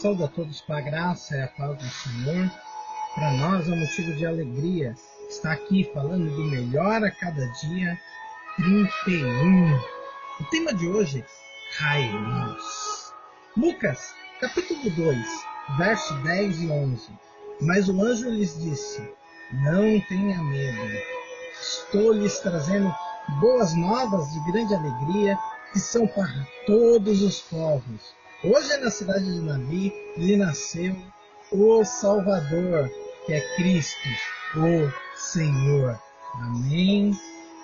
Saúde a todos com a graça e a paz do Senhor. Para nós é um motivo de alegria estar aqui falando do melhor a cada dia 31. O tema de hoje, Cairós. Lucas, capítulo 2, verso 10 e 11. Mas o anjo lhes disse: Não tenha medo. Estou lhes trazendo boas novas de grande alegria que são para todos os povos Hoje na cidade de Davi lhe nasceu o Salvador, que é Cristo, o Senhor. Amém.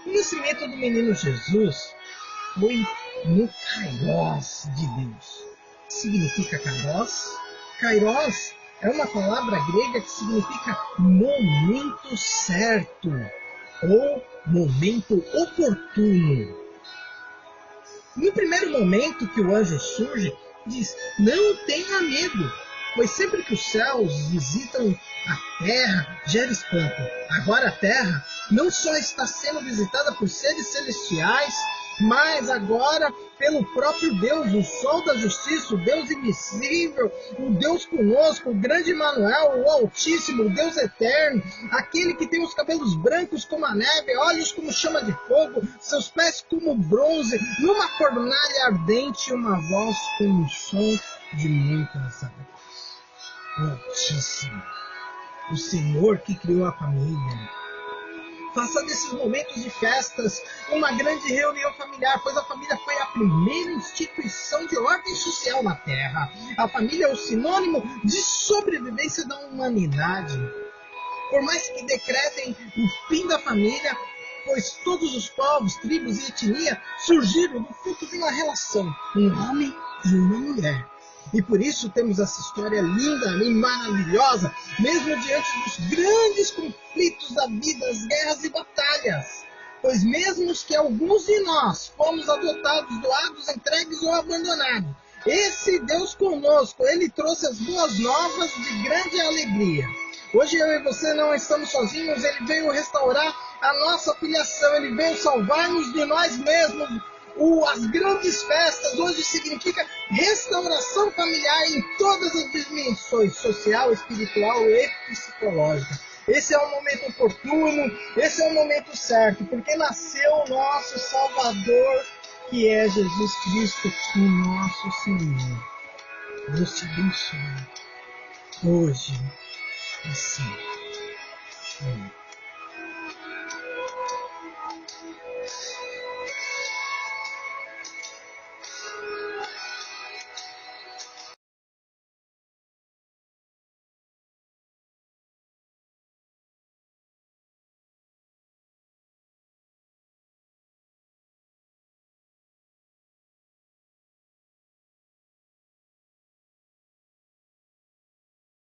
O nascimento do menino Jesus foi no Kairos de Deus. O que significa Kairos? Kairos é uma palavra grega que significa momento certo ou momento oportuno. No primeiro momento que o anjo surge, diz: Não tenha medo, pois sempre que os céus visitam a terra, gera espanto. Agora a terra não só está sendo visitada por seres celestiais, mas agora pelo próprio Deus, o sol da justiça, o Deus invisível, o Deus conosco, o grande Manuel, o Altíssimo, o Deus eterno, aquele que tem os cabelos brancos como a neve, olhos como chama de fogo, seus pés como bronze, numa fornalha ardente, uma voz com um som de muitas águas. O Altíssimo, o Senhor que criou a família, Faça desses momentos de festas uma grande reunião familiar, pois a família foi a primeira instituição de ordem social na Terra. A família é o sinônimo de sobrevivência da humanidade. Por mais que decretem o fim da família, pois todos os povos, tribos e etnia surgiram do fruto de uma relação, um homem e uma mulher. E por isso temos essa história linda e maravilhosa, mesmo diante dos grandes conflitos da vida, as guerras e batalhas. Pois mesmo que alguns de nós fomos adotados, doados, entregues ou abandonados, esse Deus conosco, ele trouxe as boas novas de grande alegria. Hoje eu e você não estamos sozinhos, ele veio restaurar a nossa filiação, ele veio salvar-nos de nós mesmos, o, as grandes festas hoje significa restauração familiar em todas as dimensões, social, espiritual e psicológica. Esse é o momento oportuno, esse é o momento certo, porque nasceu o nosso Salvador, que é Jesus Cristo, o nosso Senhor. Deus te abençoe hoje, assim. Amém.